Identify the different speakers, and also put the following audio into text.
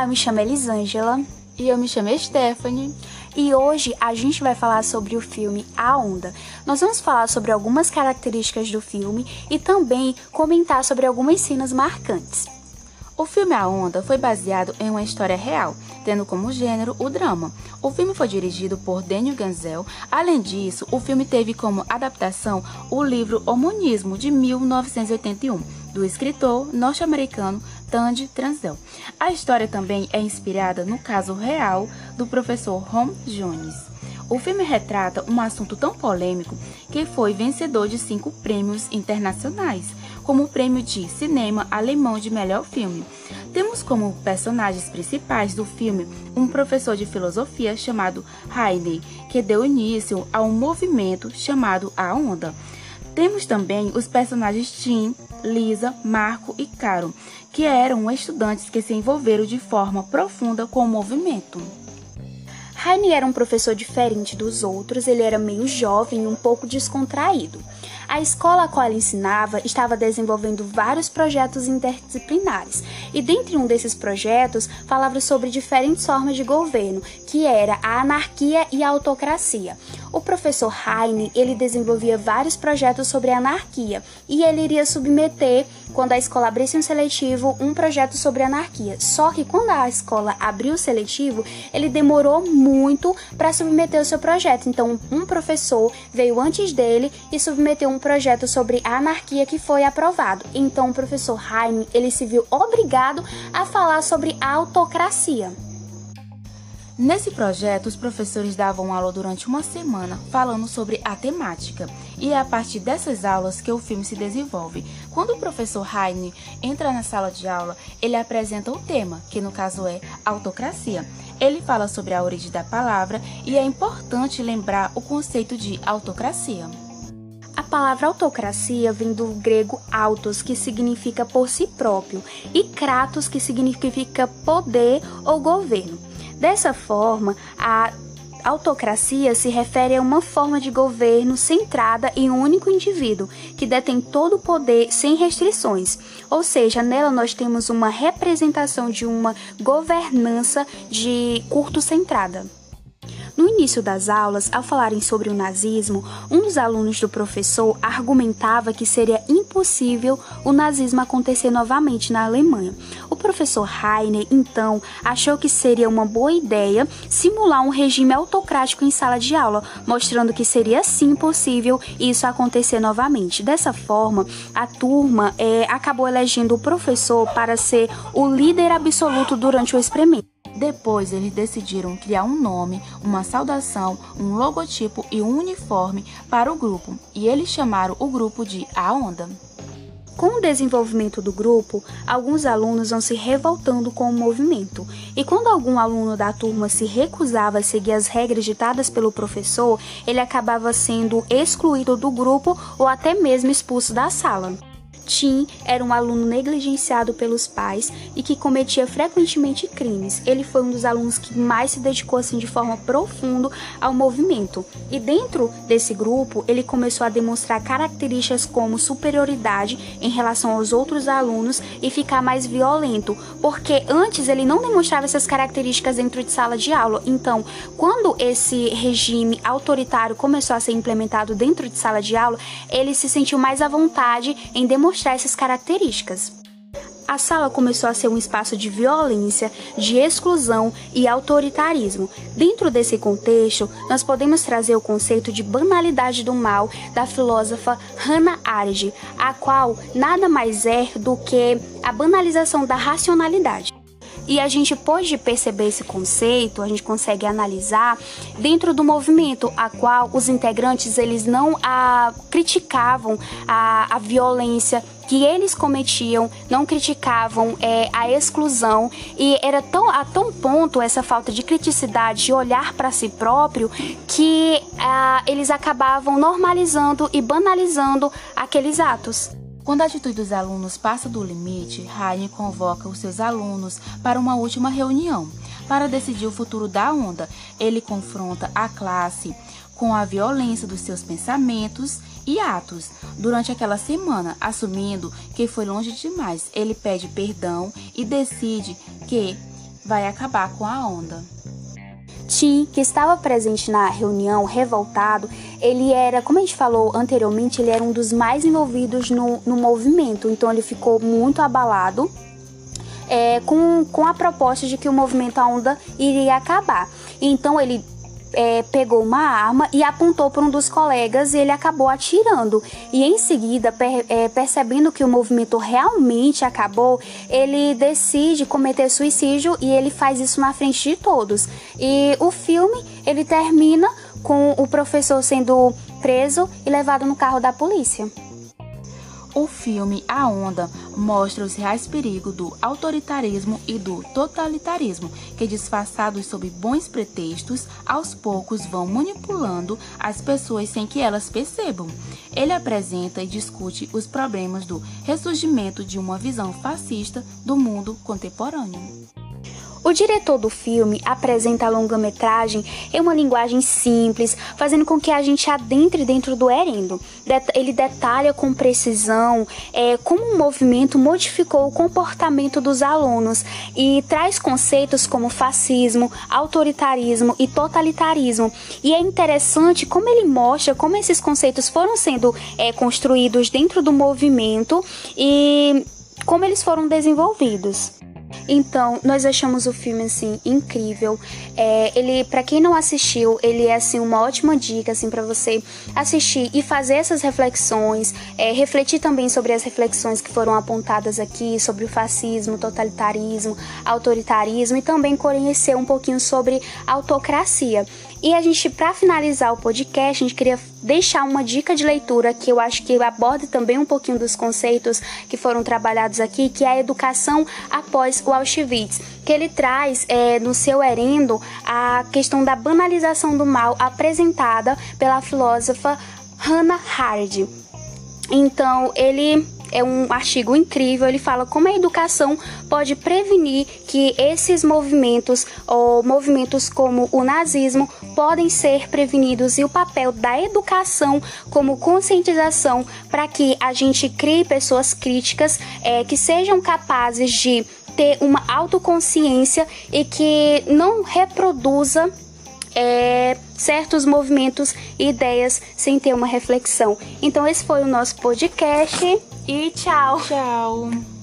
Speaker 1: Olá, eu me chamo Elisângela.
Speaker 2: E eu me chamo Stephanie.
Speaker 1: E hoje a gente vai falar sobre o filme A Onda. Nós vamos falar sobre algumas características do filme e também comentar sobre algumas cenas marcantes.
Speaker 2: O filme A Onda foi baseado em uma história real, tendo como gênero o drama. O filme foi dirigido por Daniel Ganzel. Além disso, o filme teve como adaptação o livro Homonismo de 1981, do escritor norte-americano Tandy Transel. A história também é inspirada no caso real do professor Ron Jones. O filme retrata um assunto tão polêmico que foi vencedor de cinco prêmios internacionais, como o prêmio de cinema alemão de melhor filme. Temos como personagens principais do filme um professor de filosofia chamado Heine, que deu início a um movimento chamado A Onda. Temos também os personagens Tim, Lisa, Marco e Caro, que eram estudantes que se envolveram de forma profunda com o movimento.
Speaker 1: Heine era um professor diferente dos outros, ele era meio jovem e um pouco descontraído. A escola a qual ele ensinava estava desenvolvendo vários projetos interdisciplinares, e dentre um desses projetos falava sobre diferentes formas de governo, que era a anarquia e a autocracia. O professor Heine, ele desenvolvia vários projetos sobre anarquia, e ele iria submeter, quando a escola abrisse um seletivo, um projeto sobre anarquia. Só que quando a escola abriu o seletivo, ele demorou muito para submeter o seu projeto. Então, um professor veio antes dele e submeteu um projeto sobre anarquia que foi aprovado. Então, o professor Heine, ele se viu obrigado a falar sobre autocracia.
Speaker 2: Nesse projeto, os professores davam aula durante uma semana falando sobre a temática, e é a partir dessas aulas que o filme se desenvolve. Quando o professor Heine entra na sala de aula, ele apresenta o tema, que no caso é autocracia. Ele fala sobre a origem da palavra e é importante lembrar o conceito de autocracia.
Speaker 1: A palavra autocracia vem do grego autos, que significa por si próprio, e kratos, que significa poder ou governo. Dessa forma, a autocracia se refere a uma forma de governo centrada em um único indivíduo, que detém todo o poder sem restrições. Ou seja, nela nós temos uma representação de uma governança de curto centrada. No início das aulas, ao falarem sobre o nazismo, um dos alunos do professor argumentava que seria o nazismo acontecer novamente na Alemanha. O professor Heine, então, achou que seria uma boa ideia simular um regime autocrático em sala de aula, mostrando que seria sim possível isso acontecer novamente. Dessa forma, a turma é, acabou elegendo o professor para ser o líder absoluto durante o experimento.
Speaker 2: Depois eles decidiram criar um nome, uma saudação, um logotipo e um uniforme para o grupo, e eles chamaram o grupo de A Onda.
Speaker 1: Com o desenvolvimento do grupo, alguns alunos vão se revoltando com o movimento, e quando algum aluno da turma se recusava a seguir as regras ditadas pelo professor, ele acabava sendo excluído do grupo ou até mesmo expulso da sala. Tim era um aluno negligenciado pelos pais e que cometia frequentemente crimes. Ele foi um dos alunos que mais se dedicou assim de forma profunda ao movimento. E dentro desse grupo, ele começou a demonstrar características como superioridade em relação aos outros alunos e ficar mais violento, porque antes ele não demonstrava essas características dentro de sala de aula. Então, quando esse regime autoritário começou a ser implementado dentro de sala de aula, ele se sentiu mais à vontade em demonstrar mostrar essas características. A sala começou a ser um espaço de violência, de exclusão e autoritarismo. Dentro desse contexto, nós podemos trazer o conceito de banalidade do mal da filósofa Hannah Arendt, a qual nada mais é do que a banalização da racionalidade. E a gente pode perceber esse conceito, a gente consegue analisar dentro do movimento, a qual os integrantes eles não a, criticavam a, a violência que eles cometiam, não criticavam é, a exclusão e era tão a tão ponto essa falta de criticidade, de olhar para si próprio, que ah, eles acabavam normalizando e banalizando aqueles atos.
Speaker 2: Quando a atitude dos alunos passa do limite, Heine convoca os seus alunos para uma última reunião para decidir o futuro da onda. Ele confronta a classe com a violência dos seus pensamentos e atos durante aquela semana, assumindo que foi longe demais. Ele pede perdão e decide que vai acabar com a onda.
Speaker 1: Tim, que estava presente na reunião, revoltado, ele era, como a gente falou anteriormente, ele era um dos mais envolvidos no, no movimento, então ele ficou muito abalado é, com, com a proposta de que o movimento A Onda iria acabar. Então ele é, pegou uma arma e apontou para um dos colegas e ele acabou atirando. E em seguida, per, é, percebendo que o movimento realmente acabou, ele decide cometer suicídio e ele faz isso na frente de todos. E o filme ele termina com o professor sendo preso e levado no carro da polícia.
Speaker 2: O filme A Onda mostra os reais perigos do autoritarismo e do totalitarismo, que disfarçados sob bons pretextos, aos poucos vão manipulando as pessoas sem que elas percebam. Ele apresenta e discute os problemas do ressurgimento de uma visão fascista do mundo contemporâneo.
Speaker 1: O diretor do filme apresenta a longa-metragem em uma linguagem simples, fazendo com que a gente adentre dentro do herendo. Ele detalha com precisão é, como um movimento modificou o comportamento dos alunos e traz conceitos como fascismo, autoritarismo e totalitarismo. E é interessante como ele mostra como esses conceitos foram sendo é, construídos dentro do movimento e como eles foram desenvolvidos. Então, nós achamos o filme assim incrível. É, ele, para quem não assistiu, ele é assim uma ótima dica assim para você assistir e fazer essas reflexões, é, refletir também sobre as reflexões que foram apontadas aqui sobre o fascismo, totalitarismo, autoritarismo e também conhecer um pouquinho sobre autocracia. E a gente, para finalizar o podcast, a gente queria deixar uma dica de leitura que eu acho que aborda também um pouquinho dos conceitos que foram trabalhados aqui, que é a educação após o Auschwitz, que ele traz é, no seu herendo a questão da banalização do mal apresentada pela filósofa Hannah Arendt. Então, ele é um artigo incrível. Ele fala como a educação pode prevenir que esses movimentos ou movimentos como o nazismo podem ser prevenidos e o papel da educação como conscientização para que a gente crie pessoas críticas é, que sejam capazes de ter uma autoconsciência e que não reproduza é, certos movimentos e ideias sem ter uma reflexão. Então, esse foi o nosso podcast e tchau!
Speaker 2: Tchau!